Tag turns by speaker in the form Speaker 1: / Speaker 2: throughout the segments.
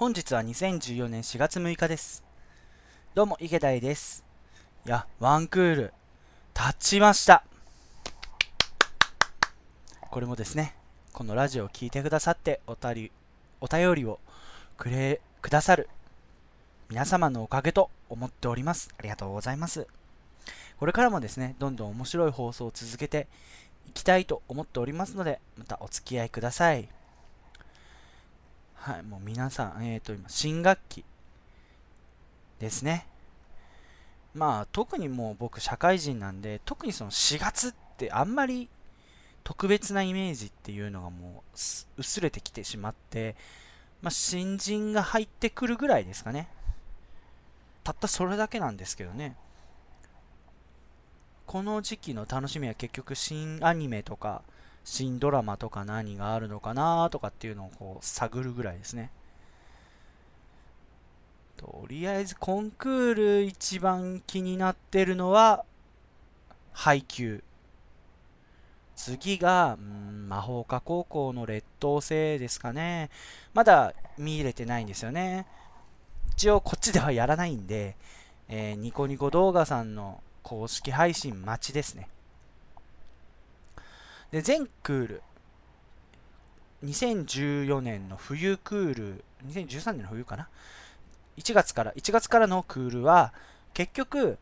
Speaker 1: 本日は2014年4月6日です。どうも、池田です。いや、ワンクール、経ちました。これもですね、このラジオを聴いてくださっておたり、お便りをくれ、くださる皆様のおかげと思っております。ありがとうございます。これからもですね、どんどん面白い放送を続けていきたいと思っておりますので、またお付き合いください。はい、もう皆さん、えっ、ー、と、今、新学期ですね。まあ、特にもう僕、社会人なんで、特にその4月ってあんまり特別なイメージっていうのがもう薄れてきてしまって、まあ、新人が入ってくるぐらいですかね。たったそれだけなんですけどね。この時期の楽しみは結局新アニメとか新ドラマとか何があるのかなとかっていうのをこう探るぐらいですね。とりあえずコンクール一番気になってるのは配給。次が、ん魔法科高校の劣等生ですかね。まだ見入れてないんですよね。一応こっちではやらないんで、えー、ニコニコ動画さんの公式配信待ちですね。で、全クール、2014年の冬クール、2013年の冬かな ?1 月から、1月からのクールは、結局、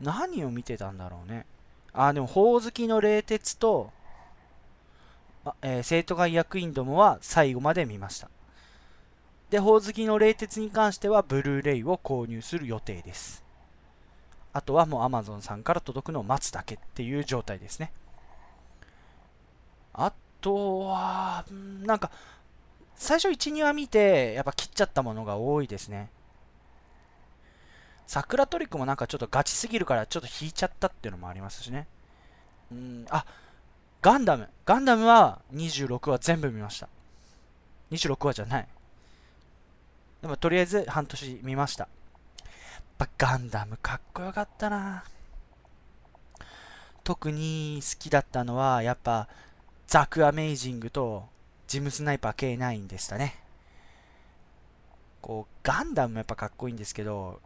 Speaker 1: 何を見てたんだろうね。あ、でも、ほおずきの冷徹と、あえー、生徒会役員どもは最後まで見ました。で、ほおずきの冷徹に関しては、ブルーレイを購入する予定です。あとはもう Amazon さんから届くのを待つだけっていう状態ですね。あとは、なんか、最初1、2話見て、やっぱ切っちゃったものが多いですね。桜トリックもなんかちょっとガチすぎるからちょっと引いちゃったっていうのもありますしね。うん、あ、ガンダム。ガンダムは26話全部見ました。26話じゃない。でもとりあえず半年見ました。やっぱガンダムかっこよかったな特に好きだったのはやっぱザク・アメイジングとジム・スナイパー K9 でしたねこうガンダムもやっぱかっこいいんですけど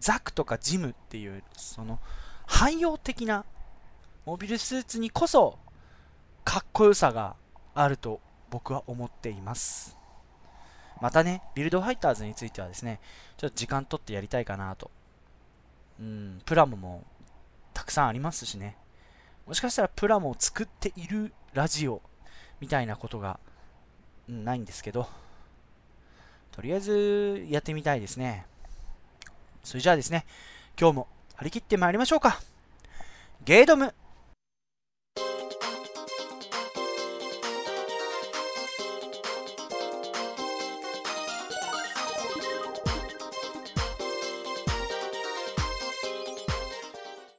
Speaker 1: ザクとかジムっていうその汎用的なモビルスーツにこそかっこよさがあると僕は思っていますまたね、ビルドファイターズについてはですね、ちょっと時間取ってやりたいかなと。うん、プラモもたくさんありますしね。もしかしたらプラモを作っているラジオみたいなことが、ないんですけど、とりあえずやってみたいですね。それじゃあですね、今日も張り切ってまいりましょうか。ゲードム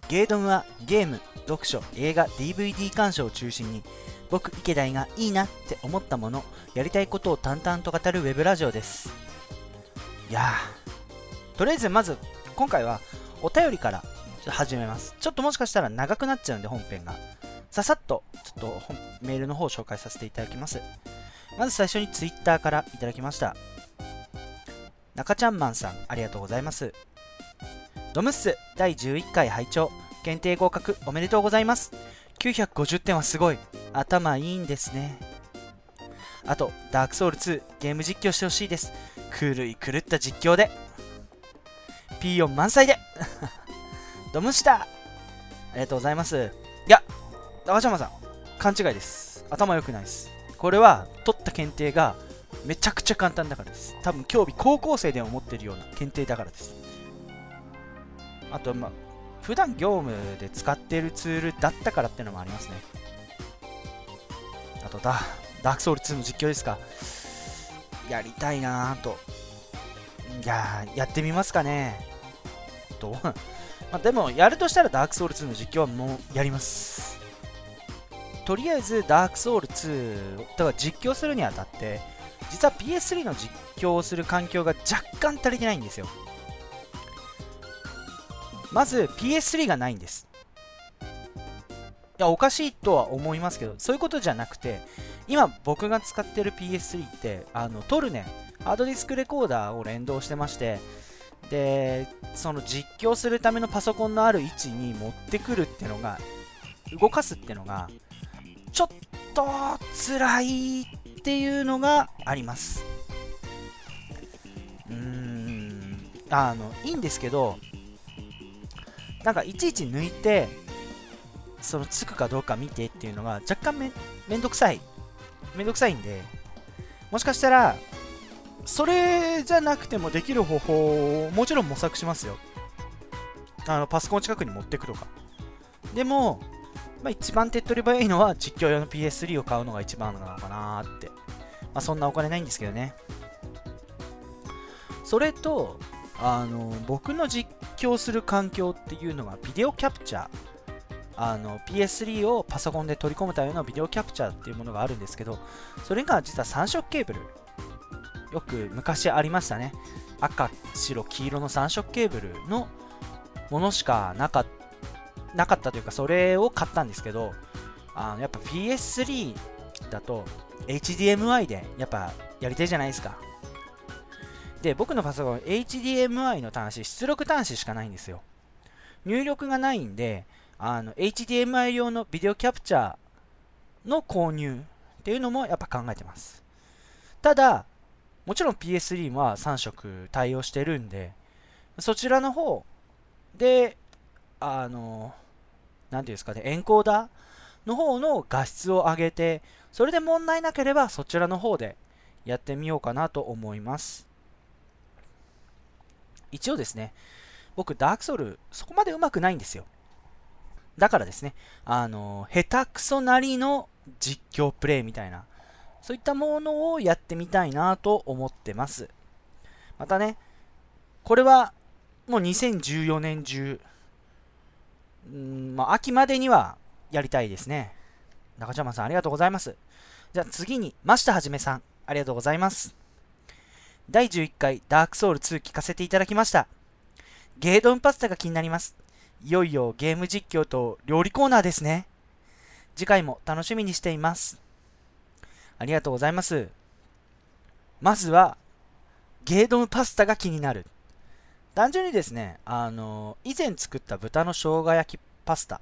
Speaker 1: ゲードムはゲーム、読書、映画、DVD 鑑賞を中心に僕、池田がいいなって思ったもの、やりたいことを淡々と語るウェブラジオです。いやー、とりあえずまず今回はお便りから始めます。ちょっともしかしたら長くなっちゃうんで本編が。ささっとちょっとメールの方を紹介させていただきます。まず最初に Twitter からいただきました。中ちゃんマンさん、ありがとうございます。ドムッス第11回拝聴検定合格おめでとうございます950点はすごい頭いいんですね。あとダークソウル2ゲーム実況してほしいです。狂い狂った実況で。P4 満載で。ドムシだありがとうございます。いや赤ちゃまさん。勘違いです。頭良くないです。これは取った検定がめちゃくちゃ簡単だからです。多分今日高校生でも持ってるような検定だからです。あと、まあ、普段業務で使ってるツールだったからっていうのもありますね。あとダ、ダークソウル2の実況ですか。やりたいなぁと。いややってみますかね。と。まあ、でも、やるとしたらダークソウル2の実況はもうやります。とりあえず、ダークソウル2、だから実況するにあたって、実は PS3 の実況をする環境が若干足りてないんですよ。まず PS3 がないんです。いや、おかしいとは思いますけど、そういうことじゃなくて、今僕が使ってる PS3 って、あの、トルネハードディスクレコーダーを連動してましてでその実況するためのパソコンのある位置に持ってくるってのが動かすってのがちょっと辛いっていうのがあります。うーんあのいいんですけどなんかいちいち抜いてそのつくかどうか見てっていうのが若干めめんどくさい。めんどくさいんでもしかしたらそれじゃなくてもできる方法をもちろん模索しますよ。あのパソコン近くに持ってくとか。でも、まあ、一番手っ取り早いのは実況用の PS3 を買うのが一番なのかなって、まあ、そんなお金ないんですけどね。それとあの僕の実況する環境っていうのがビデオキャプチャー。あの PS3 をパソコンで取り込むためのビデオキャプチャーっていうものがあるんですけどそれが実は3色ケーブル。よく昔ありましたね。赤白黄色の3色ケーブルのものしかなかなかったというかそれを買ったんですけどあのやっぱ PS3 だと HDMI でやっぱやりたいじゃないですか。で僕のパソコン HDMI の端子出力端子しかないんですよ。入力がないんであの HDMI 用のビデオキャプチャーの購入っていうのもやっぱ考えてますただもちろん PS3 は3色対応してるんで、そちらの方で、あの、なんていうんですかね、エンコーダーの方の画質を上げて、それで問題なければそちらの方でやってみようかなと思います。一応ですね、僕、ダークソウル、そこまで上手くないんですよ。だからですね、あの、下手くそなりの実況プレイみたいなそういったものをやってみたいなと思ってます。またね、これはもう2014年中、んまあ、秋までにはやりたいですね。中島さんありがとうございます。じゃあ次に、増田はじめさん、ありがとうございます。第11回ダークソウル2聞かせていただきました。ゲードンパスタが気になります。いよいよゲーム実況と料理コーナーですね。次回も楽しみにしています。ありがとうございます。まずは、ゲードムパスタが気になる。単純にですね、あの、以前作った豚の生姜焼きパスタ、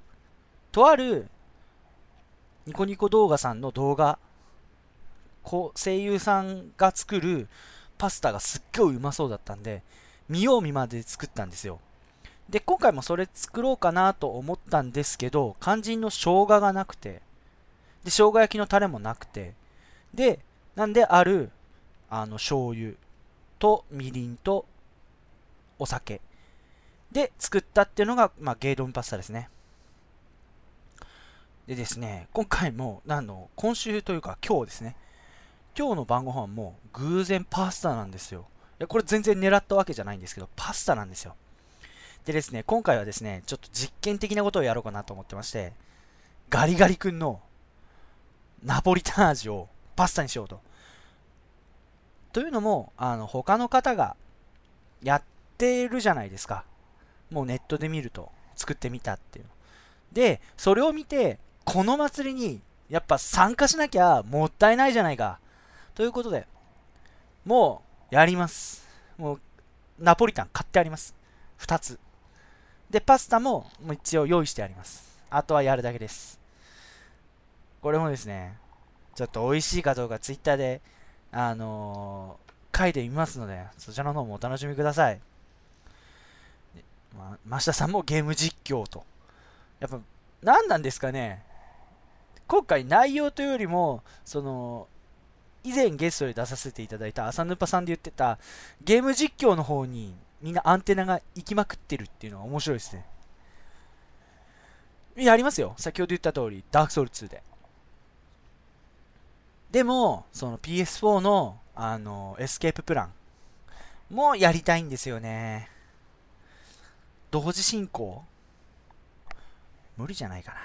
Speaker 1: とあるニコニコ動画さんの動画、こう声優さんが作るパスタがすっごいうまそうだったんで、見よう見まで作ったんですよ。で、今回もそれ作ろうかなと思ったんですけど、肝心の生姜がなくて、で、生姜焼きのタレもなくて、で、なんである、あの、醤油とみりんとお酒で作ったっていうのが、まあ、ゲードンパスタですね。でですね、今回も、あの、今週というか今日ですね、今日の晩ご飯も偶然パスタなんですよ。いや、これ全然狙ったわけじゃないんですけど、パスタなんですよ。でですね、今回はですね、ちょっと実験的なことをやろうかなと思ってまして、ガリガリ君のナポリタン味をパスタにしようと。というのも、あの、他の方がやってるじゃないですか。もうネットで見ると、作ってみたっていう。で、それを見て、この祭りにやっぱ参加しなきゃもったいないじゃないか。ということで、もうやります。もう、ナポリタン買ってあります。2つ。で、パスタももう一応用意してあります。あとはやるだけです。これもですね、ちょっと美味しいかどうか Twitter で、あのー、書いてみますので、そちらの方もお楽しみください。まあ、増田さんもゲーム実況と。やっぱ、何なんですかね。今回内容というよりも、その、以前ゲストで出させていただいた浅ヌパさんで言ってたゲーム実況の方にみんなアンテナが行きまくってるっていうのは面白いですね。やりますよ。先ほど言った通り、ダークソウル2で。でも、その PS4 の、あの、エスケーププランもやりたいんですよね。同時進行？無理じゃないかな。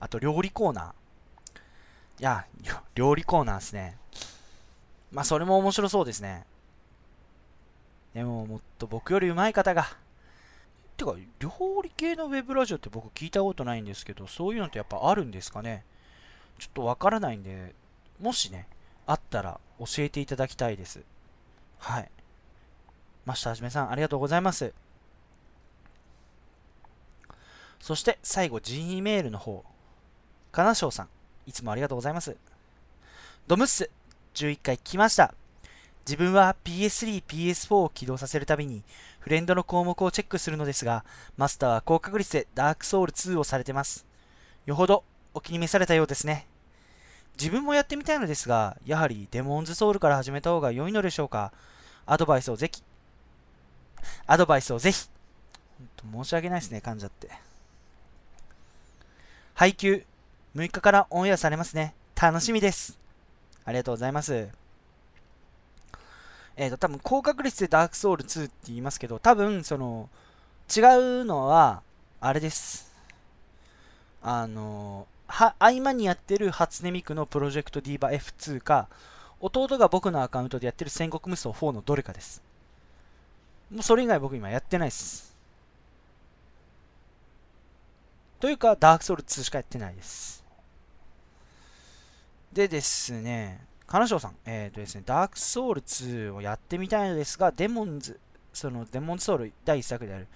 Speaker 1: あと、料理コーナー。いや、料理コーナーですね。まあ、それも面白そうですね。でも、もっと僕より上手い方が。てか、料理系のウェブラジオって僕聞いたことないんですけど、そういうのってやっぱあるんですかね？ちょっとわからないんで、もしね、あったら教えていただきたいです。はい。マスターはじめさん、ありがとうございます。そして最後 G メールの方。かなしょうさん、いつもありがとうございます。ドムッス、11回聞きました。自分は PS3、PS4 を起動させるたびにフレンドの項目をチェックするのですが、マスターは高確率でダークソウル2をされてます。よほどお気に召されたようですね。自分もやってみたいのですが、やはりデモンズソウルから始めた方が良いのでしょうかアドバイスをぜひ。アドバイスをぜひ。申し訳ないですね、噛んじゃって。配給、6日からオンエアされますね。楽しみです。ありがとうございます。えっ、ー、と、多分高確率でダークソウル2って言いますけど、多分、その、違うのは、あれです。あの、は、合間にやってる初音ミクのプロジェクトディーバ F2 か、弟が僕のアカウントでやってる戦国無双4のどれかです。もうそれ以外僕今やってないです。というか、ダークソウル2しかやってないです。でですね、金賞さん、え、ー、とですね、ダークソウル2をやってみたいのですが、デモンズ、そのデモンズソウル第1作である、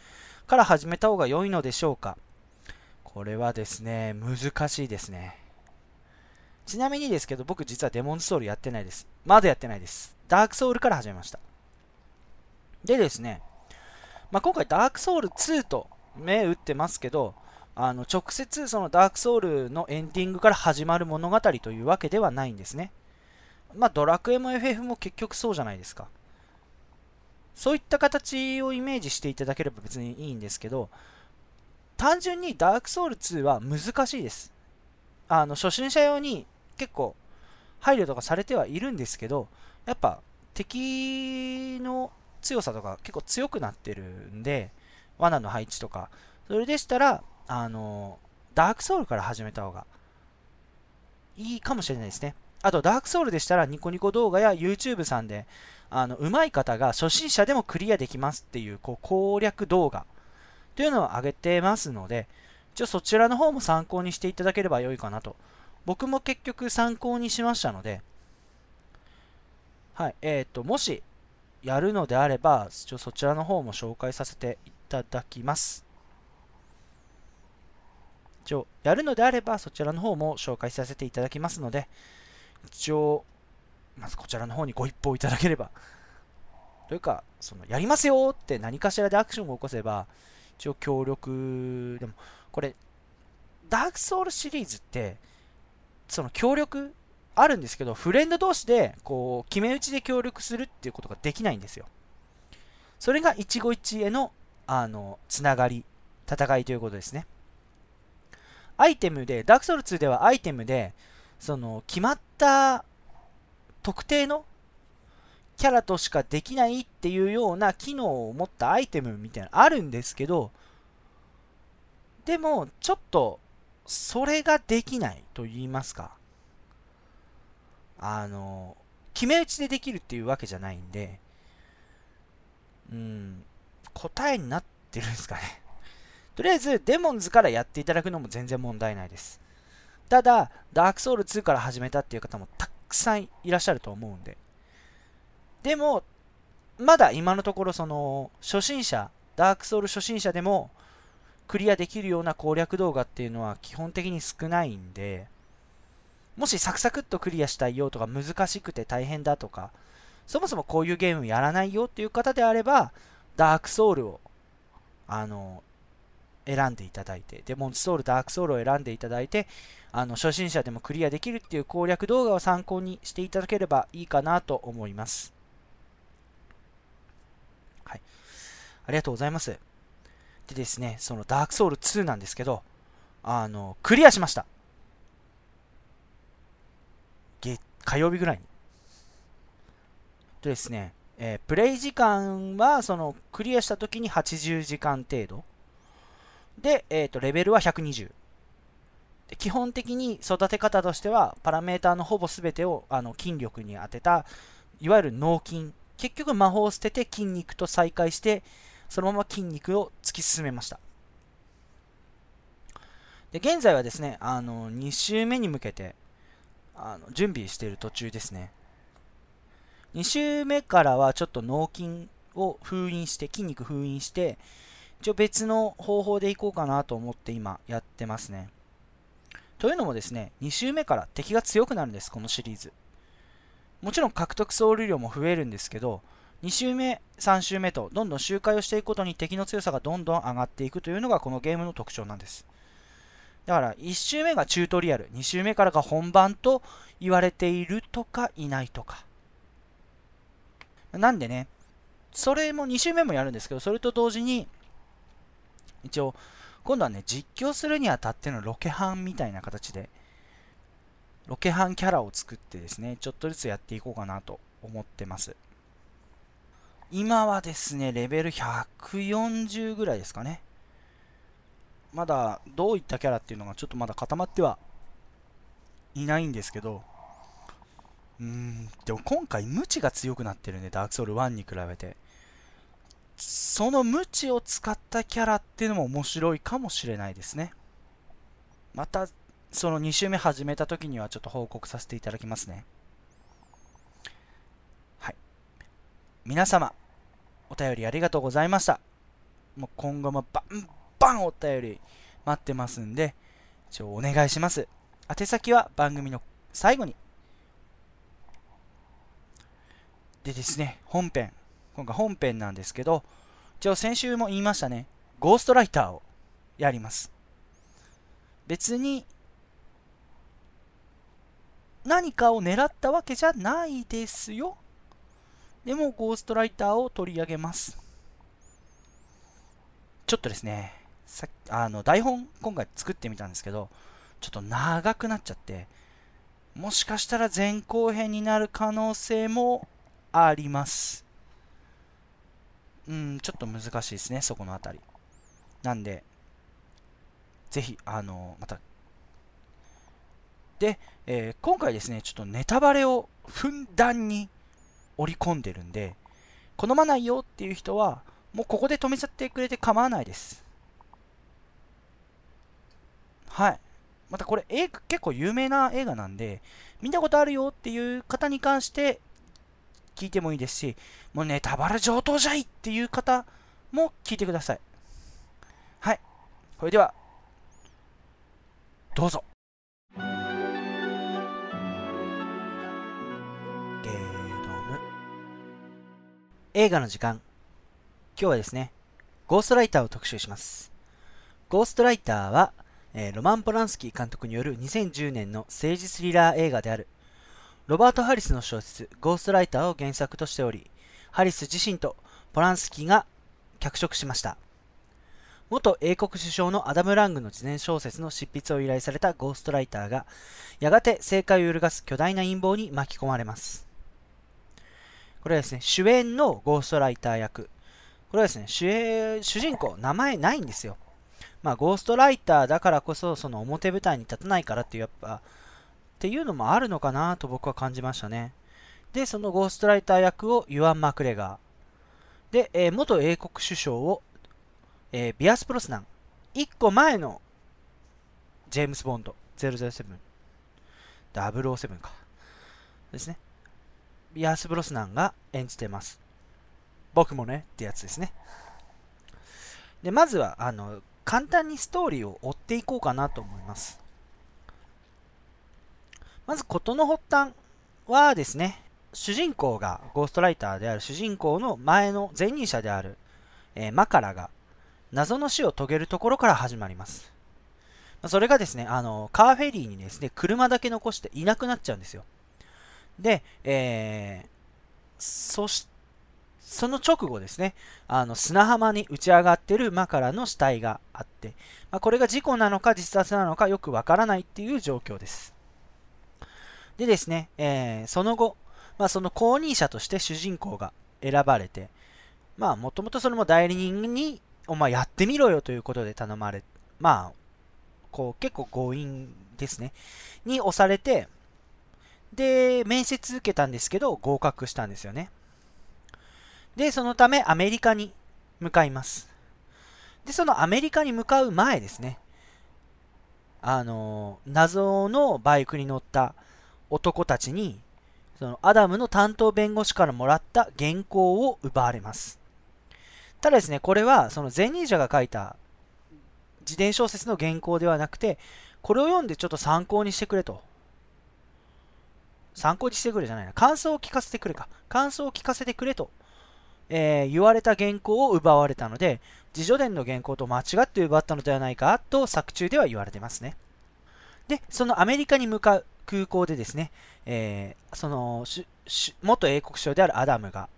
Speaker 1: から始めた方が良いのでしょうか？これはですね、難しいですね。ちなみにですけど、僕実はデモンズソウルやってないです。まだやってないです。ダークソウルから始めました。でですね、まあ、今回ダークソウル2と目打ってますけど、あの直接そのダークソウルのエンディングから始まる物語というわけではないんですね。まあドラクエも FF も結局そうじゃないですか。そういった形をイメージしていただければ別にいいんですけど、単純にダークソウル2は難しいです。あの初心者用に結構配慮とかされてはいるんですけど、やっぱ敵の強さとか結構強くなってるんで、罠の配置とか、それでしたら、あの、ダークソウルから始めた方がいいかもしれないですね。あと、ダークソウルでしたら、ニコニコ動画や YouTube さんで、あの、上手い方が初心者でもクリアできますっていう、こう、攻略動画というのを上げてますので、一応そちらの方も参考にしていただければ良いかなと。僕も結局参考にしましたので、はい、えっ、ー、と、もし、やるのであれば、一応そちらの方も紹介させていただきます。一応やるのであればそちらの方も紹介させていただきますので一応まずこちらの方にご一報いただければ。というかそのやりますよって何かしらでアクションを起こせば一応協力でもこれダークソウルシリーズってその協力あるんですけどフレンド同士でこう決め打ちで協力するっていうことができないんですよ。それが一期一会のあのつながり戦いということですね。アイテムで、ダークソウル2ではアイテムで、その、決まった特定のキャラとしかできないっていうような機能を持ったアイテムみたいなあるんですけど、でも、ちょっと、それができないと言いますか。あの、決め打ちでできるっていうわけじゃないんで、うん、答えになってるんですかね。とりあえず、デモンズからやっていただくのも全然問題ないです。ただ、ダークソウル2から始めたっていう方もたくさんいらっしゃると思うんで。でも、まだ今のところ、その、初心者、ダークソウル初心者でも、クリアできるような攻略動画っていうのは基本的に少ないんで、もしサクサクっとクリアしたいよとか難しくて大変だとか、そもそもこういうゲームやらないよっていう方であれば、ダークソウルを、あの、選んでいただいて、デモンズソウル、ダークソウルを選んでいただいて、あの初心者でもクリアできるっていう攻略動画を参考にしていただければいいかなと思います。はい。ありがとうございます。でですね、そのダークソウル2なんですけど、あの、クリアしました。月、火曜日ぐらいに。でですね、えー、プレイ時間は、その、クリアした時に80時間程度。で、えー、とレベルは120。基本的に育て方としては、パラメーターのほぼ全てをあの筋力に当てた、いわゆる脳筋。結局魔法を捨てて筋肉と再開して、そのまま筋肉を突き進めました。で現在はですね、あの2周目に向けてあの準備している途中ですね。2週目からはちょっと脳筋を封印して、筋肉封印して、一応別の方法でいこうかなと思って今やってますね。というのもですね、2週目から敵が強くなるんです、このシリーズ。もちろん獲得総量も増えるんですけど、2週目、3週目とどんどん周回をしていくことに敵の強さがどんどん上がっていくというのがこのゲームの特徴なんです。だから1週目がチュートリアル、2週目からが本番と言われているとかいないとか。なんでね、それも2週目もやるんですけど、それと同時に、一応、今度はね、実況するにあたってのロケハンみたいな形で、ロケハンキャラを作ってですね、ちょっとずつやっていこうかなと思ってます。今はですね、レベル140ぐらいですかね。まだどういったキャラっていうのがちょっとまだ固まってはいないんですけど、うーん、でも今回無知が強くなってるね、ダークソウル1に比べて。その無知を使ったキャラっていうのも面白いかもしれないですね。また、その2周目始めた時にはちょっと報告させていただきますね。はい。皆様、お便りありがとうございました。もう今後もバンバンお便り待ってますんで、一応お願いします。宛先は番組の最後に。でですね、本編。今回本編なんですけど、一応先週も言いましたね、ゴーストライターをやります。別に何かを狙ったわけじゃないですよ。でもゴーストライターを取り上げます。ちょっとですね、さあの台本今回作ってみたんですけど、ちょっと長くなっちゃって、もしかしたら前後編になる可能性もあります。うん、ちょっと難しいですね、そこのあたり。なんで、ぜひ、あの、また。で、えー、今回ですね、ちょっとネタバレをふんだんに織り込んでるんで、好まないよっていう人は、もうここで止めちゃってくれて構わないです。はい。またこれ、結構有名な映画なんで、見たことあるよっていう方に関して、聞いてもいいですし、もうネタバレ上等じゃいっていう方も聞いてください。はい。それでは、どうぞ。ゲドム。映画の時間。今日はですね、ゴーストライターを特集します。ゴーストライターは、えー、ロマン・ポランスキー監督による2010年の政治スリラー映画であるロバート・ハリスの小説、ゴーストライターを原作としており、ハリス自身とポランスキーが脚色しました。元英国首相のアダム・ラングの自伝小説の執筆を依頼されたゴーストライターが、やがて政界を揺るがす巨大な陰謀に巻き込まれます。これはですね、主演のゴーストライター役。これはですね、主主人公、名前ないんですよ。まあ、ゴーストライターだからこそ、その表舞台に立たないからっていう、やっぱ、っていうのもあるのかなと僕は感じましたね。で、そのゴーストライター役をユアン・マクレガー。で、えー、元英国首相を、えー、ビアス・プロスナン。1個前のジェームス・ボンド007。007か。ですね。ビアス・ブロスナンが演じてます。僕もねってやつですね。で、まずは、あの、簡単にストーリーを追っていこうかなと思います。まず事の発端はですね、主人公がゴーストライターである主人公の前の前任者である、えー、マカラが謎の死を遂げるところから始まります。それがですね、あの、カーフェリーにですね、車だけ残していなくなっちゃうんですよ。で、えー、そし、その直後ですね、あの、砂浜に打ち上がってるマカラの死体があって、まあ、これが事故なのか自殺なのかよくわからないっていう状況です。でですね、えー、その後、まあ、その後任者として主人公が選ばれて、まあ、もともとそれも代理人に、お前やってみろよということで頼まれ、まあ、こう、結構強引ですね、に押されて、で、面接受けたんですけど、合格したんですよね。で、そのためアメリカに向かいます。で、そのアメリカに向かう前ですね、あの、謎のバイクに乗った男たちに、そのアダムの担当弁護士からもらった原稿を奪われます。ただですね、これはその前任者が書いた自伝小説の原稿ではなくて、これを読んでちょっと参考にしてくれと。参考にしてくれじゃないな。感想を聞かせてくれか。感想を聞かせてくれと、えー、言われた原稿を奪われたので、自叙伝の原稿と間違って奪ったのではないかと作中では言われてますね。で、そのアメリカに向かう空港でですね、えー、その元英国省であるアダムが、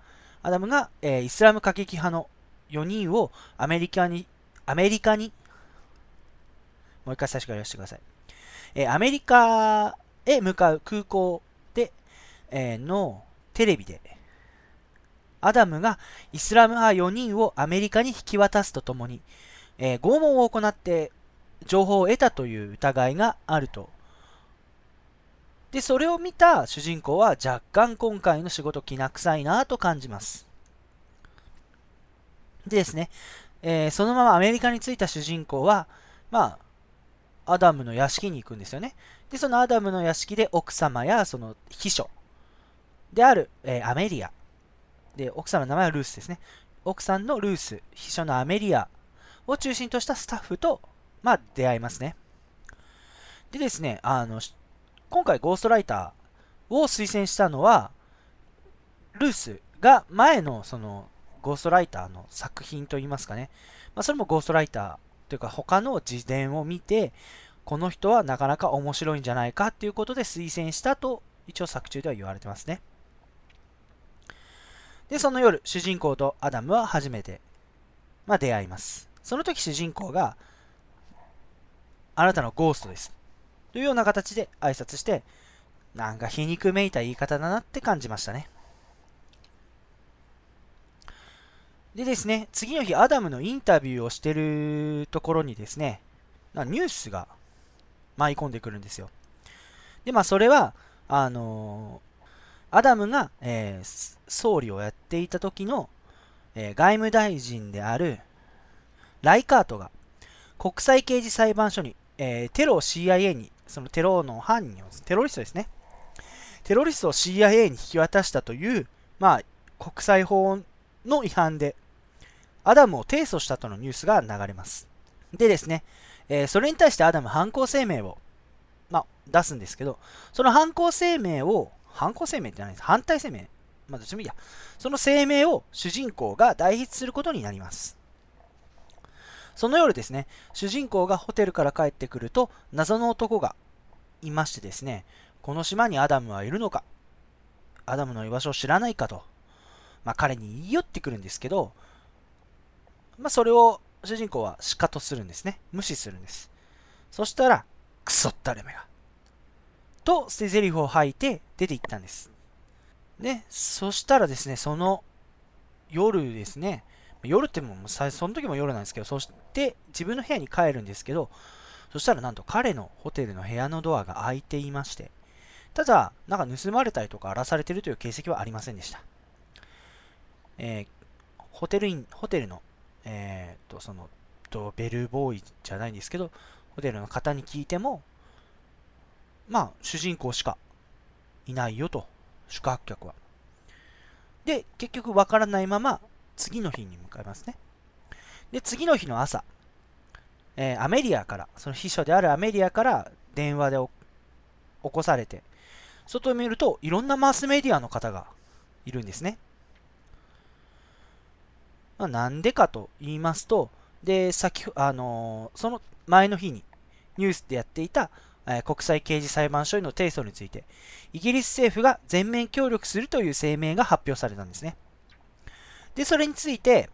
Speaker 1: アダムが、えー、イスラム過激派の4人をアメリカに、アメリカに、もう一回最初から言わせてください。えー、アメリカへ向かう空港で、えー、のテレビで、アダムがイスラム派4人をアメリカに引き渡すとともに、えー、拷問を行って情報を得たという疑いがあると。で、それを見た主人公は若干今回の仕事きな臭いなと感じます。でですね、えー、そのままアメリカに着いた主人公は、まあ、アダムの屋敷に行くんですよね。で、そのアダムの屋敷で奥様やその秘書である、えー、アメリア。で、奥さんの名前はルースですね。奥さんのルース、秘書のアメリアを中心としたスタッフと、まあ、出会いますね。でですね、あの、今回ゴーストライターを推薦したのは、ルースが前のそのゴーストライターの作品といいますかね、まあ、それもゴーストライターというか他の自伝を見て、この人はなかなか面白いんじゃないかということで推薦したと一応作中では言われてますね。で、その夜、主人公とアダムは初めて、まあ、出会います。その時主人公が、あなたのゴーストです。というような形で挨拶して、なんか皮肉めいた言い方だなって感じましたね。でですね、次の日、アダムのインタビューをしてるところにですね、ニュースが舞い込んでくるんですよ。で、まあ、それは、あのー、アダムが、えー、総理をやっていた時の、えー、外務大臣であるライカートが国際刑事裁判所に、え、テロを CIA に、そのテロの犯人を、テロリストですね。テロリストを CIA に引き渡したという、まあ、国際法の違反で、アダムを提訴したとのニュースが流れます。でですね、えー、それに対してアダム犯行声明を、まあ、出すんですけど、その犯行声明を、犯行声明ってないです。反対声明？まあ、どっちもいいや。その声明を主人公が代筆することになります。その夜ですね、主人公がホテルから帰ってくると、謎の男がいましてですね、この島にアダムはいるのか、アダムの居場所を知らないかと、まあ、彼に言い寄ってくるんですけど、まあ、それを主人公はシカトするんですね。無視するんです。そしたら、クソったれめが。と、捨て台詞を吐いて出て行ったんです。で、そしたらですね、その夜ですね、夜ってもうその時も夜なんですけど、そして自分の部屋に帰るんですけど、そしたらなんと彼のホテルの部屋のドアが開いていまして、ただ、なんか盗まれたりとか荒らされてるという形跡はありませんでした。えー、ホテルイン、ホテルのえー、と、その、とベルボーイじゃないんですけど、ホテルの方に聞いても、まあ、主人公しかいないよと、宿泊客は。で、結局わからないまま、次の日に向かいますね。で、次の日の朝、えー、アメリアから、その秘書であるアメリアから電話で起こされて、外を見るといろんなマスメディアの方がいるんですね。まあ、なんでかと言いますと、で、先、あのー、その前の日にニュースでやっていた、えー、国際刑事裁判所への提訴について、イギリス政府が全面協力するという声明が発表されたんですね。で、それについて、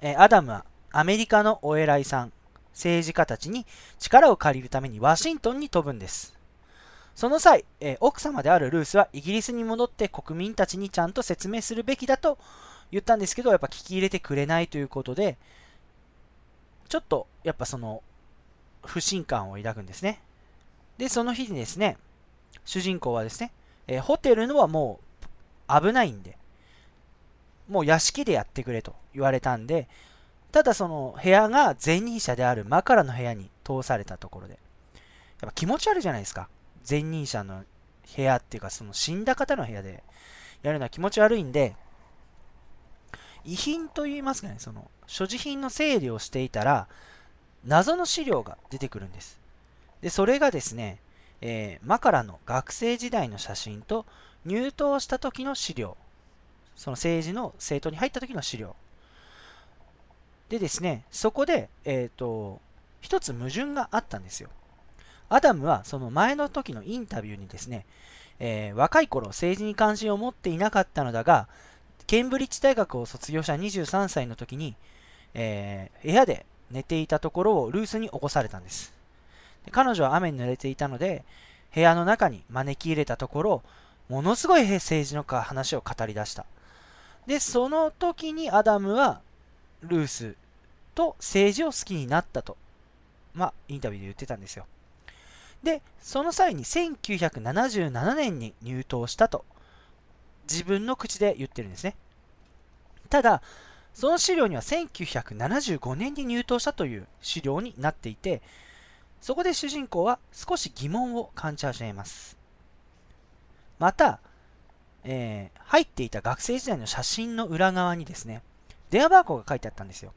Speaker 1: え、アダムはアメリカのお偉いさん、政治家たちに力を借りるためにワシントンに飛ぶんです。その際、え、奥様であるルースはイギリスに戻って国民たちにちゃんと説明するべきだと言ったんですけど、やっぱ聞き入れてくれないということで、ちょっとやっぱその不信感を抱くんですね。で、その日にですね、主人公はですね、え、ホテルのはもう危ないんで、もう屋敷でやってくれと言われたんで、ただその部屋が前任者であるマカラの部屋に通されたところで、やっぱ気持ち悪いじゃないですか。前任者の部屋っていうか、その死んだ方の部屋でやるのは気持ち悪いんで、遺品といいますかね、その所持品の整理をしていたら、謎の資料が出てくるんです。で、それがですね、えー、マカラの学生時代の写真と入党した時の資料、その政治の政党に入った時の資料。でですね、そこで、えっ、ー、と、一つ矛盾があったんですよ。アダムはその前の時のインタビューにですね、えー、若い頃政治に関心を持っていなかったのだが、ケンブリッジ大学を卒業した23歳の時に、えー、部屋で寝ていたところをルースに起こされたんですで。彼女は雨に濡れていたので、部屋の中に招き入れたところ、ものすごい政治の話を語り出した。で、その時にアダムはルースと政治を好きになったと、まあ、インタビューで言ってたんですよ。で、その際に1977年に入党したと自分の口で言ってるんですね。ただ、その資料には1975年に入党したという資料になっていて、そこで主人公は少し疑問を感じ始めます。また、えー、入っていた学生時代の写真の裏側にですね、電話番号が書いてあったんですよ。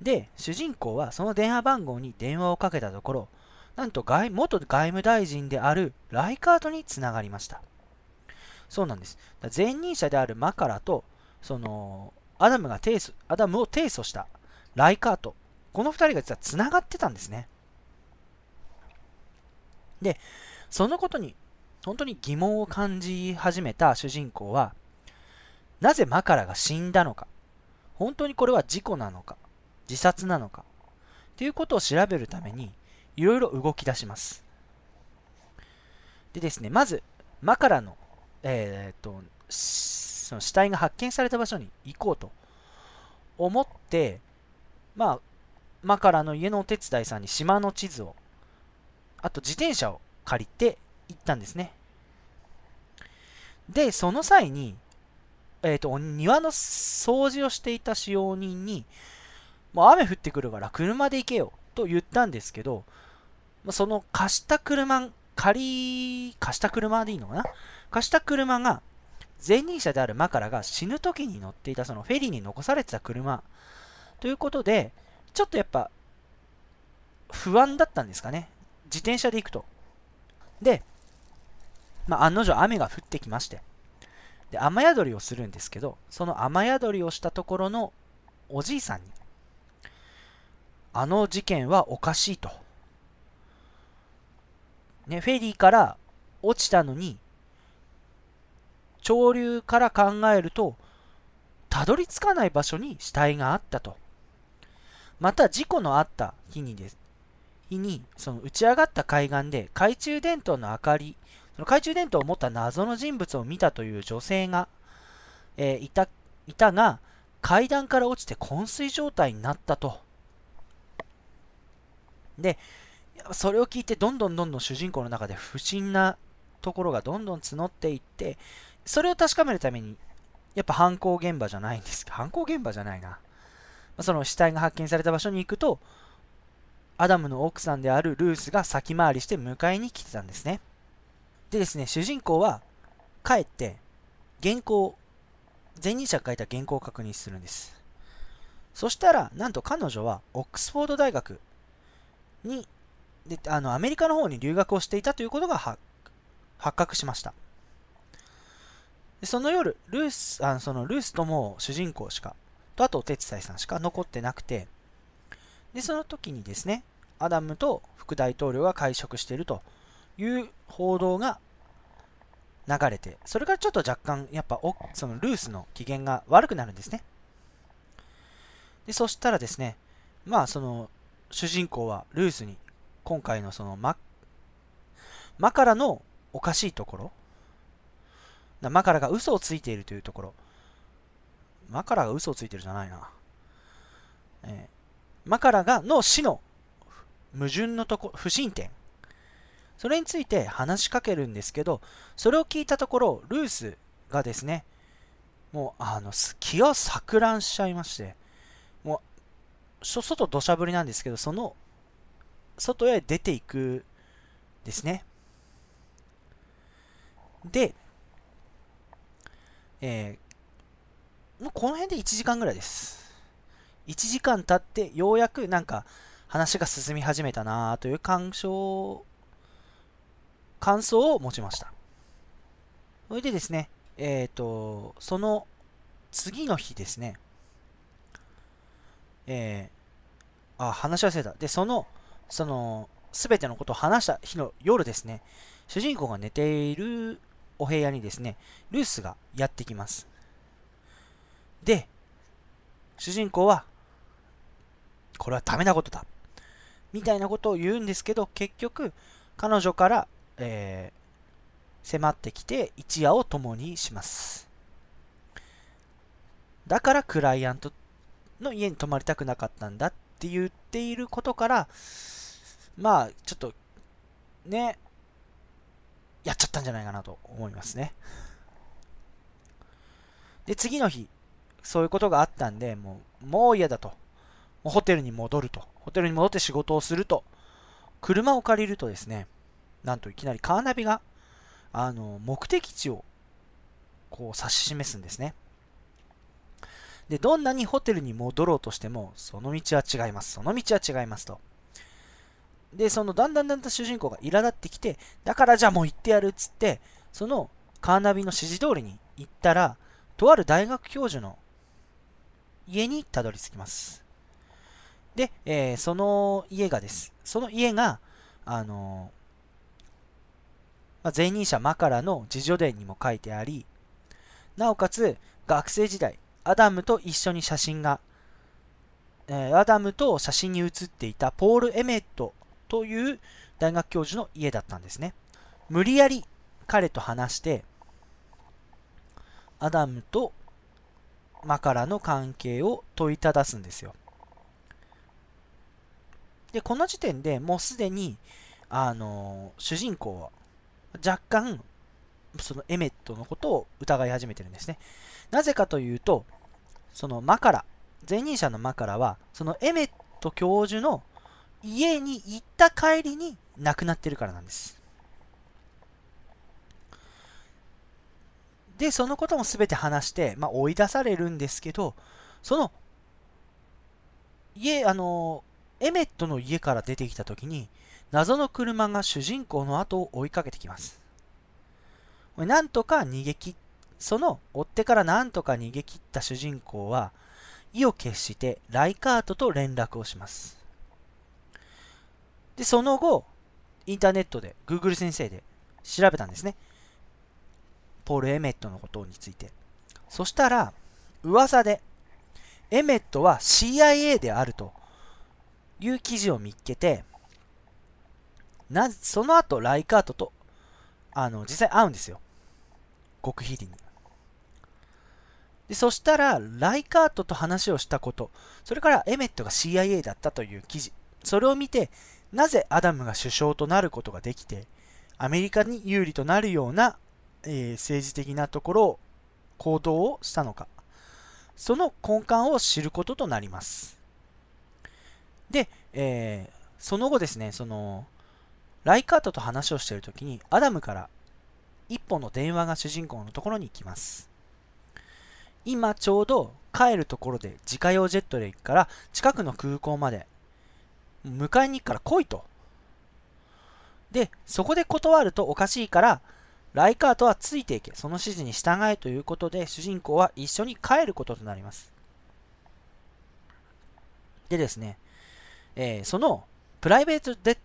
Speaker 1: で、主人公はその電話番号に電話をかけたところ、なんと外元外務大臣であるライカートにつながりました。そうなんです。前任者であるマカラと、その、アダムが提訴、アダムを提訴したライカート。この2人が実はつながってたんですね。で、そのことに本当に疑問を感じ始めた主人公は、なぜマカラが死んだのか、本当にこれは事故なのか、自殺なのか、ということを調べるために、いろいろ動き出します。でですね、まず、マカラの、えー、っと、その死体が発見された場所に行こうと思って、まあ、マカラの家のお手伝いさんに島の地図を、あと自転車を借りて行ったんですね。で、その際に、えっ、ー、と、庭の掃除をしていた使用人に、もう雨降ってくるから車で行けよと言ったんですけど、その貸した車、借り、貸した車でいいのかな？貸した車が、前任者であるマカラが死ぬ時に乗っていたそのフェリーに残されてた車ということで、ちょっとやっぱ不安だったんですかね。自転車で行くと。で、まあ、案の定雨が降ってきまして、で、雨宿りをするんですけど、その雨宿りをしたところのおじいさんに、あの事件はおかしいと。ね、フェリーから落ちたのに、潮流から考えると、たどり着かない場所に死体があったと。また事故のあった日にです。日に、その打ち上がった海岸で懐中電灯の明かり、その懐中電灯を持った謎の人物を見たという女性が、えー、いた、いたが、階段から落ちて昏睡状態になったと。で、それを聞いて、どんどんどんどん主人公の中で不審なところがどんどん募っていって、それを確かめるために、やっぱ犯行現場じゃないんです犯行現場じゃないな。その死体が発見された場所に行くと、アダムの奥さんであるルースが先回りして迎えに来てたんですね。でですね、主人公は帰って原稿、前任者が書いた原稿を確認するんです。そしたら、なんと彼女はオックスフォード大学に、であのアメリカの方に留学をしていたということが発覚しました。でその夜、ルース、あのそのルースとも主人公しか、とあとお手伝いさんしか残ってなくて、で、その時にですね、アダムと副大統領が会食しているという報道が流れて、それからちょっと若干、やっぱおそのルースの機嫌が悪くなるんですね。で、そしたらですね、まあその主人公はルースに今回のそのママカラのおかしいところ、マカラが嘘をついているというところ、マカラが嘘をついてるじゃないな。えー、マカラがの死の矛盾のとこ、不審点。それについて話しかけるんですけど、それを聞いたところ、ルースがですね、もう、あの、気が錯乱しちゃいまして、もう、外土砂降りなんですけど、その、外へ出ていくですね。で、えー、もうこの辺で1時間ぐらいです。1時間経ってようやくなんか話が進み始めたなという感想、感想を持ちました。それでですね、えっ、ー、と、その次の日ですね、えー、あ、話し忘れた。で、その、その、すべてのことを話した日の夜ですね、主人公が寝ているお部屋にですね、ルースがやってきます。で、主人公は、これはダメなことだ。みたいなことを言うんですけど、結局、彼女から、えー、迫ってきて一夜を共にします。だからクライアントの家に泊まりたくなかったんだって言っていることから、まあ、ちょっと、ね、やっちゃったんじゃないかなと思いますね。で、次の日、そういうことがあったんで、もう、もう嫌だと。もうホテルに戻ると。ホテルに戻って仕事をすると。車を借りるとですね、なんといきなりカーナビが、あの、目的地を、こう指し示すんですね。で、どんなにホテルに戻ろうとしても、その道は違います。その道は違いますと。で、そのだんだんだんだん主人公が苛立ってきて、だからじゃあもう行ってやるっつって、そのカーナビの指示通りに行ったら、とある大学教授の家にたどり着きます。で、えー、その家がです。その家が、あのー、まあ、前任者マカラの自叙伝にも書いてあり、なおかつ学生時代、アダムと一緒に写真が、えー、アダムと写真に写っていたポール・エメットという大学教授の家だったんですね。無理やり彼と話して、アダムとマカラの関係を問いただすんですよ。で、この時点でもうすでに、あの主人公は若干、そのエメットのことを疑い始めてるんですね。なぜかというと、そのマカラ、前任者のマカラは、そのエメット教授の家に行った帰りに亡くなってるからなんです。で、そのことも全て話して、まあ、追い出されるんですけど、その、家、あの、エメットの家から出てきた時に、謎の車が主人公の後を追いかけてきます。なんとか逃げ切その追ってからなんとか逃げ切った主人公は、意を決してライカートと連絡をします。で、その後、インターネットで Google 先生で調べたんですね。ポール・エメットのことについて。そしたら、噂で、エメットは CIA であるという記事を見っけて、なその後、ライカートと、あの、実際会うんですよ。極秘裏に。でそしたら、ライカートと話をしたこと、それからエメットが CIA だったという記事、それを見て、なぜアダムが首相となることができて、アメリカに有利となるような、えー、政治的なところを、行動をしたのか。その根幹を知ることとなります。で、えー、その後ですね、その、ライカートと話をしているときに、アダムから一本の電話が主人公のところに行きます。今ちょうど帰るところで自家用ジェットで行くから近くの空港まで迎えに行くから来いと。で、そこで断るとおかしいから、ライカートはついていけ、その指示に従えということで、主人公は一緒に帰ることとなります。でですね、えー、そのプライベートで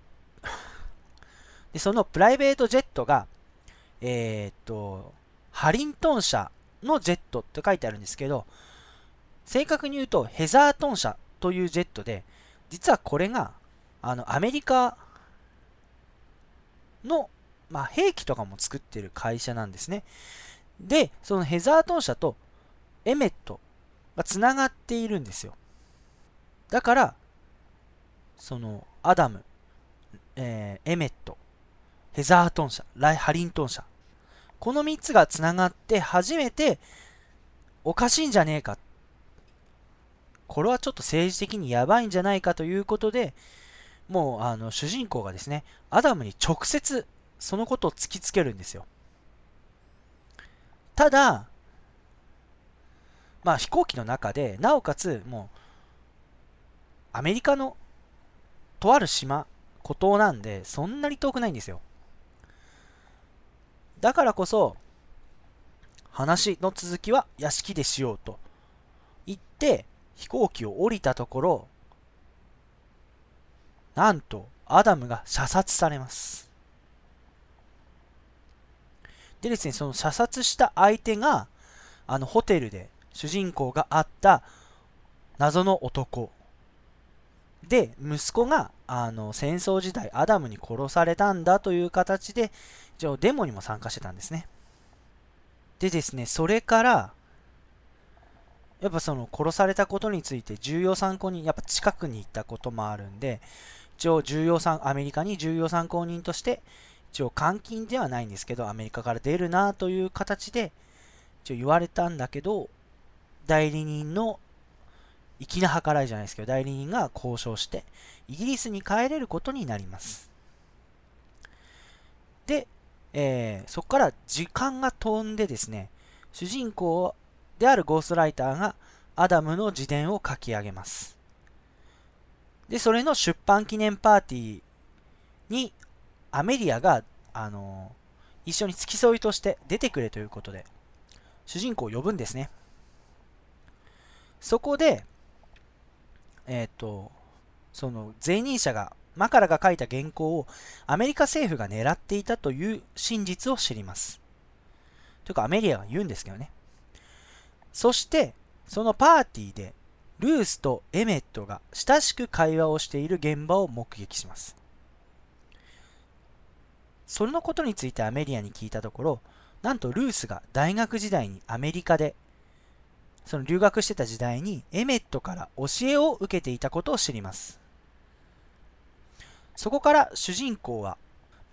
Speaker 1: で、そのプライベートジェットが、えー、っと、ハリントン社のジェットって書いてあるんですけど、正確に言うとヘザートン社というジェットで、実はこれが、あの、アメリカの、まあ、兵器とかも作ってる会社なんですね。で、そのヘザートン社とエメットがつながっているんですよ。だから、その、アダム、えー、エメット、ヘザートン社、ライ・ハリントン社。この3つがつながって初めておかしいんじゃねえかこれはちょっと政治的にやばいんじゃないかということで、もうあの主人公がですね、アダムに直接そのことを突きつけるんですよ。ただ、まあ飛行機の中で、なおかつもう、アメリカのとある島、孤島なんで、そんなに遠くないんですよ。だからこそ、話の続きは屋敷でしようと言って飛行機を降りたところ、なんとアダムが射殺されます。でですね、その射殺した相手が、あのホテルで主人公が会った謎の男。で、息子があの戦争時代アダムに殺されたんだという形で、一応デモにも参加してたんですね。でですね、それから、やっぱその殺されたことについて重要参考人、やっぱ近くに行ったこともあるんで、一応重要参、アメリカに重要参考人として、一応監禁ではないんですけど、アメリカから出るなという形で、一応言われたんだけど、代理人の粋な計らいじゃないですけど、代理人が交渉して、イギリスに帰れることになります。で、えー、そこから時間が飛んでですね、主人公であるゴーストライターがアダムの自伝を書き上げます。で、それの出版記念パーティーにアメリアが、あのー、一緒に付き添いとして出てくれということで、主人公を呼ぶんですね。そこで、えっ、ー、と、その前任者が、マカラが書いた原稿をアメリカ政府が狙っていたという真実を知ります。というかアメリアが言うんですけどね。そして、そのパーティーで、ルースとエメットが親しく会話をしている現場を目撃します。そのことについてアメリアに聞いたところ、なんとルースが大学時代にアメリカでその留学してた時代にエメットから教えを受けていたことを知ります。そこから主人公は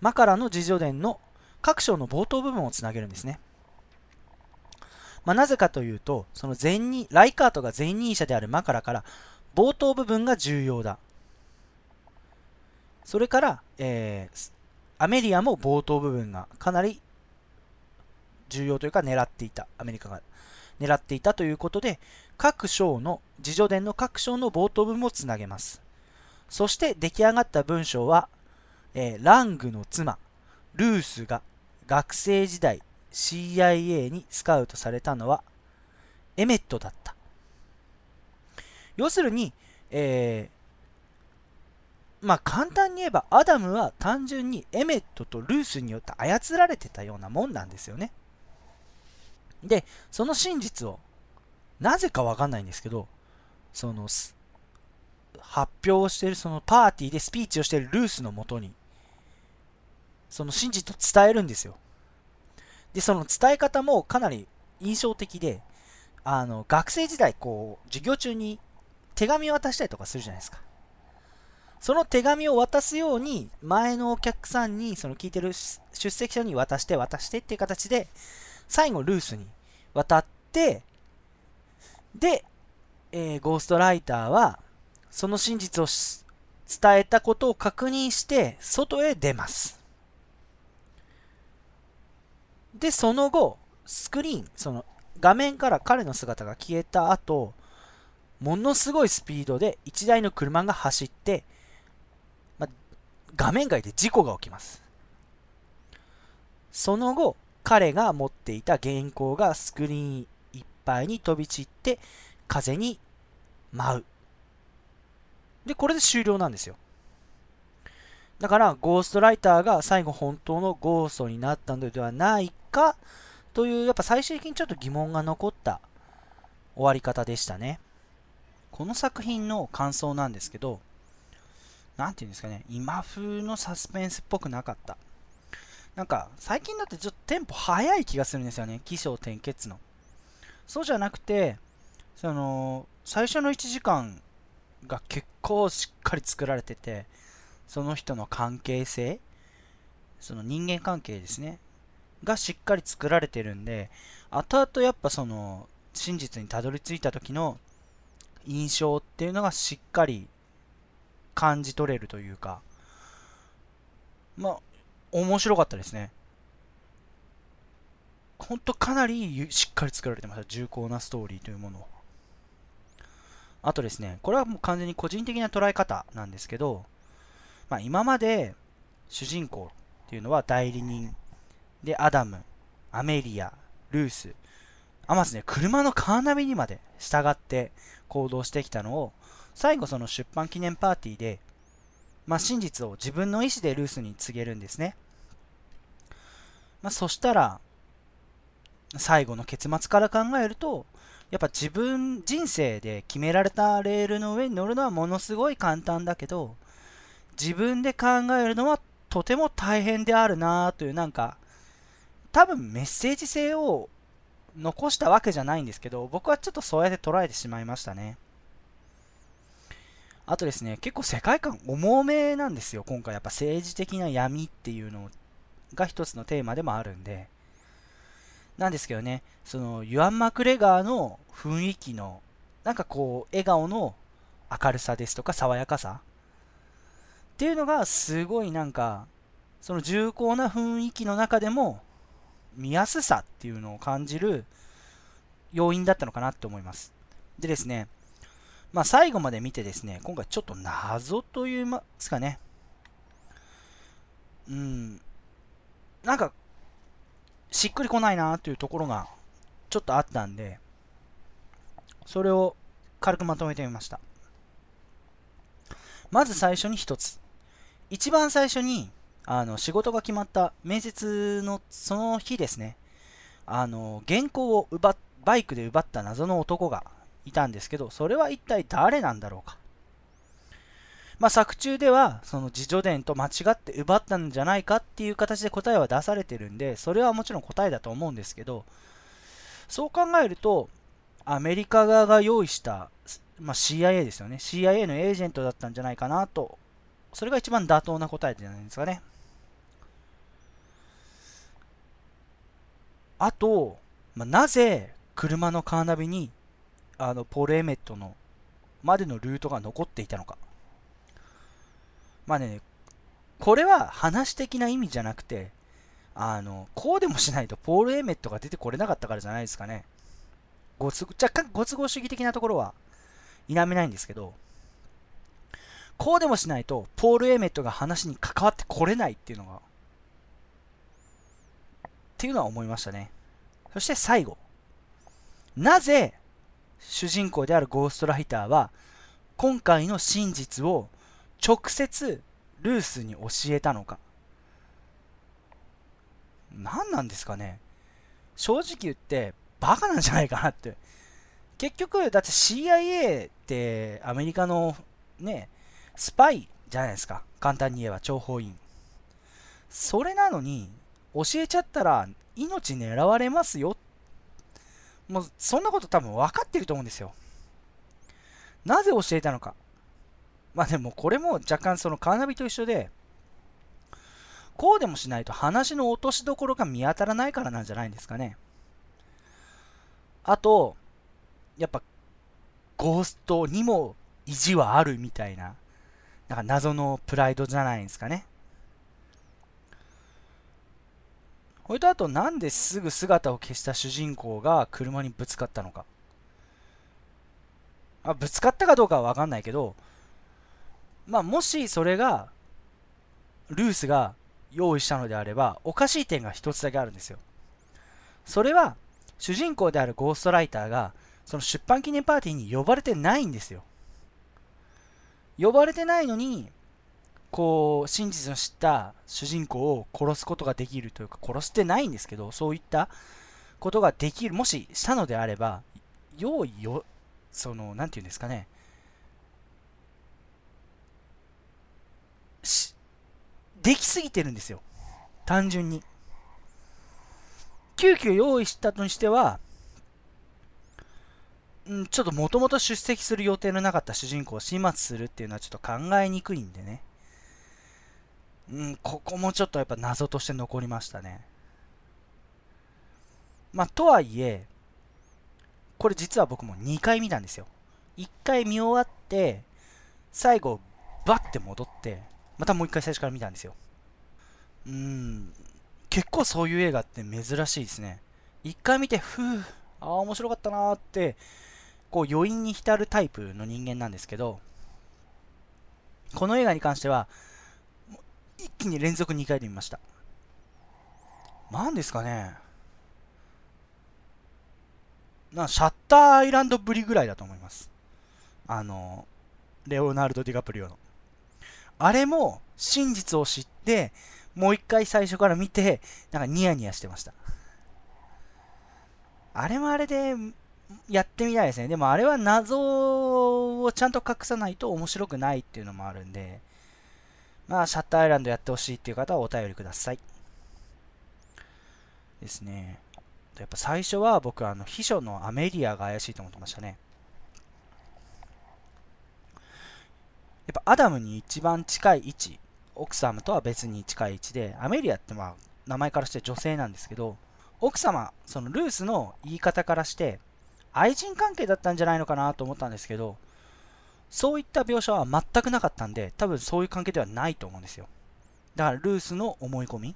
Speaker 1: マカラの自叙伝の各章の冒頭部分をつなげるんですね。まあ、なぜかというと、その前任、ライカートが前任者であるマカラから冒頭部分が重要だ。それから、えー、アメリアも冒頭部分がかなり重要というか狙っていた。アメリカが狙っていたということで、各章の、自叙伝の各章の冒頭文もつなげます。そして出来上がった文章は、えー、ラングの妻、ルースが学生時代 CIA にスカウトされたのはエメットだった。要するに、えー、まあ簡単に言えばアダムは単純にエメットとルースによって操られてたようなもんなんですよね。で、その真実を、なぜかわかんないんですけど、その、発表をしてる、そのパーティーでスピーチをしてるルースのもとに、その真実を伝えるんですよ。で、その伝え方もかなり印象的で、あの、学生時代、こう、授業中に手紙を渡したりとかするじゃないですか。その手紙を渡すように、前のお客さんに、その聞いてる出席者に渡して渡してっていう形で、最後ルースに渡って、で、えー、ゴーストライターは、その真実を伝えたことを確認して、外へ出ます。で、その後、スクリーン、その画面から彼の姿が消えた後、ものすごいスピードで1台の車が走って、ま、画面外で事故が起きます。その後、彼が持っていた原稿がスクリーンいっぱいに飛び散って風に舞う。で、これで終了なんですよ。だから、ゴーストライターが最後本当のゴーストになったのではないかという、やっぱ最終的にちょっと疑問が残った終わり方でしたね。この作品の感想なんですけど、なんていうんですかね、今風のサスペンスっぽくなかった。なんか、最近だってちょっとテンポ速い気がするんですよね。起承転結の。そうじゃなくて、その、最初の1時間が結構しっかり作られてて、その人の関係性、その人間関係ですね、がしっかり作られてるんで、後々やっぱその、真実にたどり着いた時の印象っていうのがしっかり感じ取れるというか、まあ、面白かったですね。本当かなりしっかり作られてました。重厚なストーリーというものを。あとですね、これはもう完全に個人的な捉え方なんですけど、まあ、今まで主人公っていうのは代理人でアダム、アメリア、ルース、あますね、車のカーナビにまで従って行動してきたのを、最後その出版記念パーティーで、まあ、真実を自分の意思でルースに告げるんですね。まあ、そしたら、最後の結末から考えると、やっぱ自分、人生で決められたレールの上に乗るのはものすごい簡単だけど、自分で考えるのはとても大変であるなというなんか、多分メッセージ性を残したわけじゃないんですけど、僕はちょっとそうやって捉えてしまいましたね。あとですね、結構世界観重めなんですよ。今回やっぱ政治的な闇っていうのが一つのテーマでもあるんで。なんですけどね、そのユアン・マクレガーの雰囲気の、なんかこう、笑顔の明るさですとか爽やかさっていうのがすごいなんか、その重厚な雰囲気の中でも見やすさっていうのを感じる要因だったのかなって思います。でですね、まあ最後まで見てですね、今回ちょっと謎と言いますかね、うん、なんかしっくりこないなというところがちょっとあったんで、それを軽くまとめてみました。まず最初に一つ。一番最初に、あの、仕事が決まった面接のその日ですね。あの、原稿を奪っ、バイクで奪った謎の男がいたんですけど、それは一体誰なんだろうか？まあ、作中では、その自助伝と間違って奪ったんじゃないかっていう形で答えは出されてるんで、それはもちろん答えだと思うんですけど、そう考えると、アメリカ側が用意した、まあ、CIA ですよね。CIA のエージェントだったんじゃないかなと、それが一番妥当な答えじゃないですかね。あと、まあ、なぜ車のカーナビにあのポール・エメットのまでのルートが残っていたのか。まあね、これは話的な意味じゃなくて、あの、こうでもしないとポール・エメットが出てこれなかったからじゃないですかね。ごつ若干ご都合主義的なところは否めないんですけど、こうでもしないと、ポール・エメットが話に関わってこれないっていうのが、っていうのは思いましたね。そして最後。なぜ、主人公であるゴーストライターは、今回の真実を直接ルースに教えたのか。何なんですかね。正直言ってバカなんじゃないかなって。結局、だって CIA ってアメリカのね、スパイじゃないですか。簡単に言えば諜報員。それなのに、教えちゃったら命狙われますよ。もうそんなこと多分分かってると思うんですよ。なぜ教えたのか。まあでもこれも若干そのカーナビと一緒で、こうでもしないと話の落としどころが見当たらないからなんじゃないんですかね。あと、やっぱ、ゴーストにも意地はあるみたいな、なんか謎のプライドじゃないんですかね。これとあと、なんですぐ姿を消した主人公が車にぶつかったのか。あぶつかったかどうかはわかんないけど、まあ、もしそれが、ルースが用意したのであれば、おかしい点が一つだけあるんですよ。それは、主人公であるゴーストライターが、その出版記念パーティーに呼ばれてないんですよ。呼ばれてないのに、こう、真実の知った主人公を殺すことができるというか、殺してないんですけど、そういったことができる、もししたのであれば、用意よ、その、なんていうんですかね、できすぎてるんですよ。単純に。急遽用意したとしては、んちょっともともと出席する予定のなかった主人公を始末するっていうのはちょっと考えにくいんでね。うん、ここもちょっとやっぱ謎として残りましたね。まあ、とはいえ、これ実は僕も2回見たんですよ。1回見終わって、最後、バッて戻って、またもう一回最初から見たんですよ。うん、結構そういう映画って珍しいですね。一回見て、ふう、ああ、面白かったなーって、こう余韻に浸るタイプの人間なんですけど、この映画に関しては、一気に連続2回で見ました。何ですかね。なシャッターアイランドぶりぐらいだと思います。あの、レオナルド・ディカプリオの。あれも真実を知って、もう一回最初から見て、なんかニヤニヤしてました。あれもあれでやってみたいですね。でもあれは謎をちゃんと隠さないと面白くないっていうのもあるんで、まあ、シャッターアイランドやってほしいっていう方はお便りください。ですね。やっぱ最初は僕、あの、秘書のアメリアが怪しいと思ってましたね。やっぱアダムに一番近い位置、奥様とは別に近い位置で、アメリアってまあ、名前からして女性なんですけど、奥様、そのルースの言い方からして、愛人関係だったんじゃないのかなと思ったんですけど、そういった描写は全くなかったんで、多分そういう関係ではないと思うんですよ。だからルースの思い込み。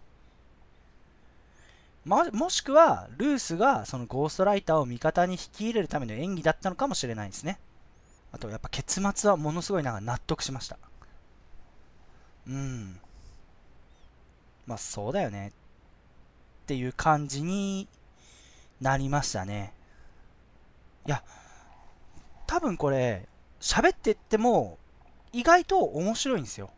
Speaker 1: ま、もしくは、ルースがそのゴーストライターを味方に引き入れるための演技だったのかもしれないですね。あと、やっぱ結末はものすごいなんか納得しました。うん。まあ、そうだよね。っていう感じになりましたね。いや、多分これ、喋ってっても、意外と面白いんですよ。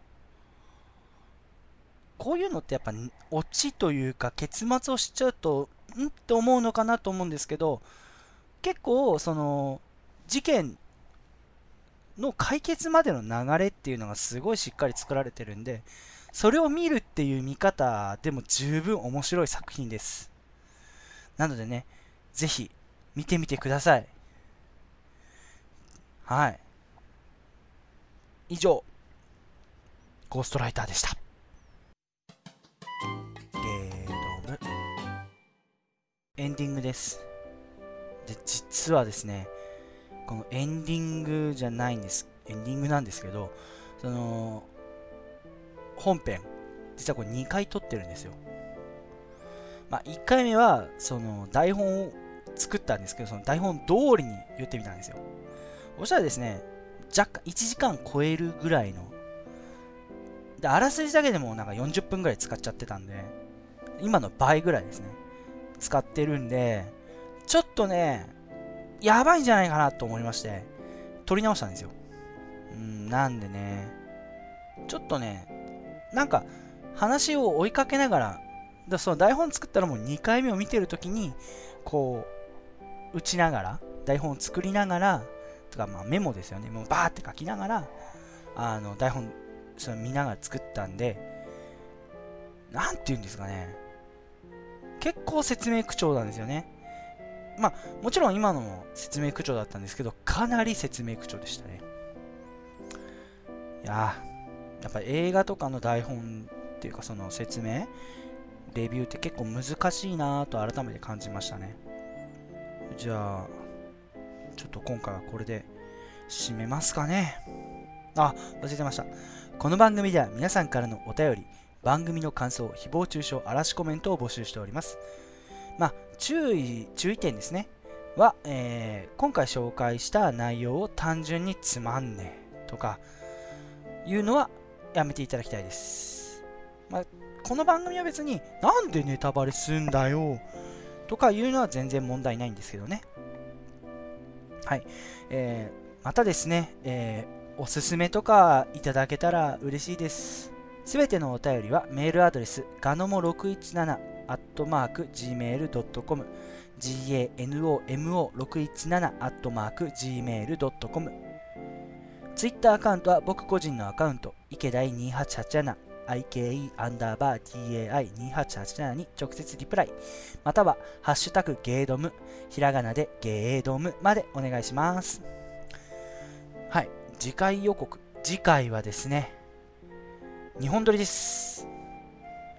Speaker 1: こういうのってやっぱオチというか結末を知っちゃうとん？って思うのかなと思うんですけど結構その事件の解決までの流れっていうのがすごいしっかり作られてるんでそれを見るっていう見方でも十分面白い作品です。なのでねぜひ見てみてください。はい。以上ゴーストライターでしたゲームエンディングです。で、実はですね、このエンディングじゃないんです。エンディングなんですけど、その、本編、実はこれ2回撮ってるんですよ。まあ、1回目は、その、台本を作ったんですけど、その台本通りに言ってみたんですよ。そしたらですね、若干1時間超えるぐらいの、で、あらすじだけでもなんか40分ぐらい使っちゃってたんで、今の倍ぐらいですね。使ってるんで、ちょっとね、やばいんじゃないかなと思いまして、撮り直したんですよ。うん、なんでね、ちょっとね、なんか、話を追いかけながら、だその台本作ったらもう2回目を見てるときに、こう、打ちながら、台本を作りながら、とかまあメモですよね、もうバーって書きながら、あの台本それ見ながら作ったんで、なんて言うんですかね、結構説明口調なんですよね。まあ、もちろん今のも説明口調だったんですけど、かなり説明口調でしたね。いややっぱ映画とかの台本っていうかその説明、レビューって結構難しいなと改めて感じましたね。じゃあ、ちょっと今回はこれで締めますかね。あ、忘れてました。この番組では皆さんからのお便り、番組の感想、誹謗中傷、嵐コメントを募集しております。まあ、注意、注意点ですね。は、えー、今回紹介した内容を単純につまんねえとかいうのはやめていただきたいです。まあ、この番組は別になんでネタバレすんだよとかいうのは全然問題ないんですけどね。はい。えー、またですね、えー、おすすめとかいただけたら嬉しいです。すべてのお便りはメールアドレスガノモ617アットマーク gmail.com ganomo617 アットマーク gmail.com ツイッターアカウントは僕個人のアカウント池田2887 IKE アンダーバー DAI2887 に直接リプライ。またはハッシュタグゲードムひらがなでゲードムまでお願いします。はい。次回予告。次回はですね2本撮りです。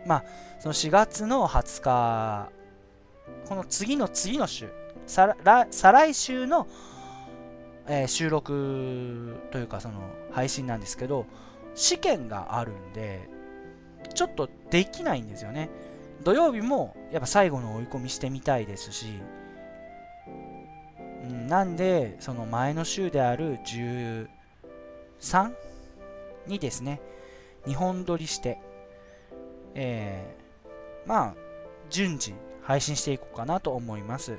Speaker 1: まあ、その4月の20日、この次の次の週、再来週の、えー、収録というか、その配信なんですけど、試験があるんで、ちょっとできないんですよね。土曜日もやっぱ最後の追い込みしてみたいですし、うん、なんでその前の週である13にですね2本撮りして、えー、まあ順次配信していこうかなと思います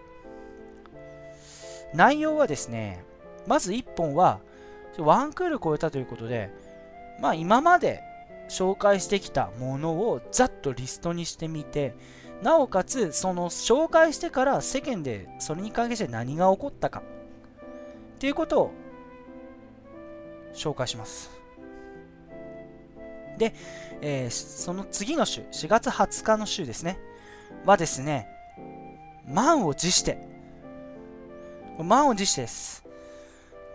Speaker 1: 内容はですねまず1本はワンクール超えたということでまあ今まで紹介してきたものをざっとリストにしてみてなおかつその紹介してから世間でそれに関係して何が起こったかっていうことを紹介します。で、えー、その次の週4月20日の週ですね。はですね満を持して満を持してです。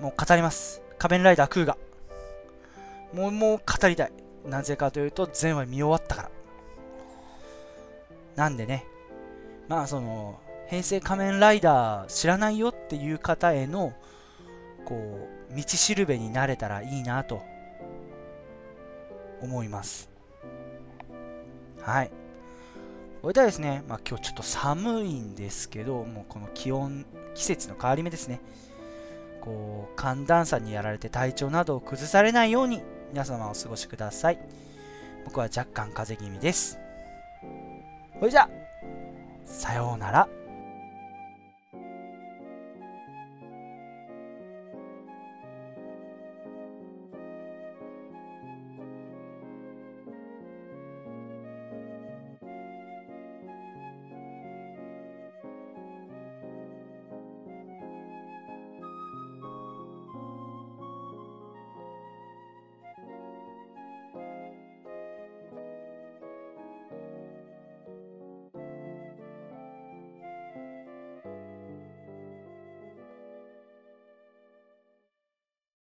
Speaker 1: もう語ります。仮面ライダークーガ。もうもう語りたい。なぜかというと、全話見終わったから。なんでね、まあその、平成仮面ライダー知らないよっていう方への、こう、道しるべになれたらいいなと、思います。はい。これではですね、まあ今日ちょっと寒いんですけど、もうこの気温、季節の変わり目ですね。こう、寒暖差にやられて体調などを崩されないように、皆様お過ごしください。僕は若干風邪気味です。それじゃ、さようなら。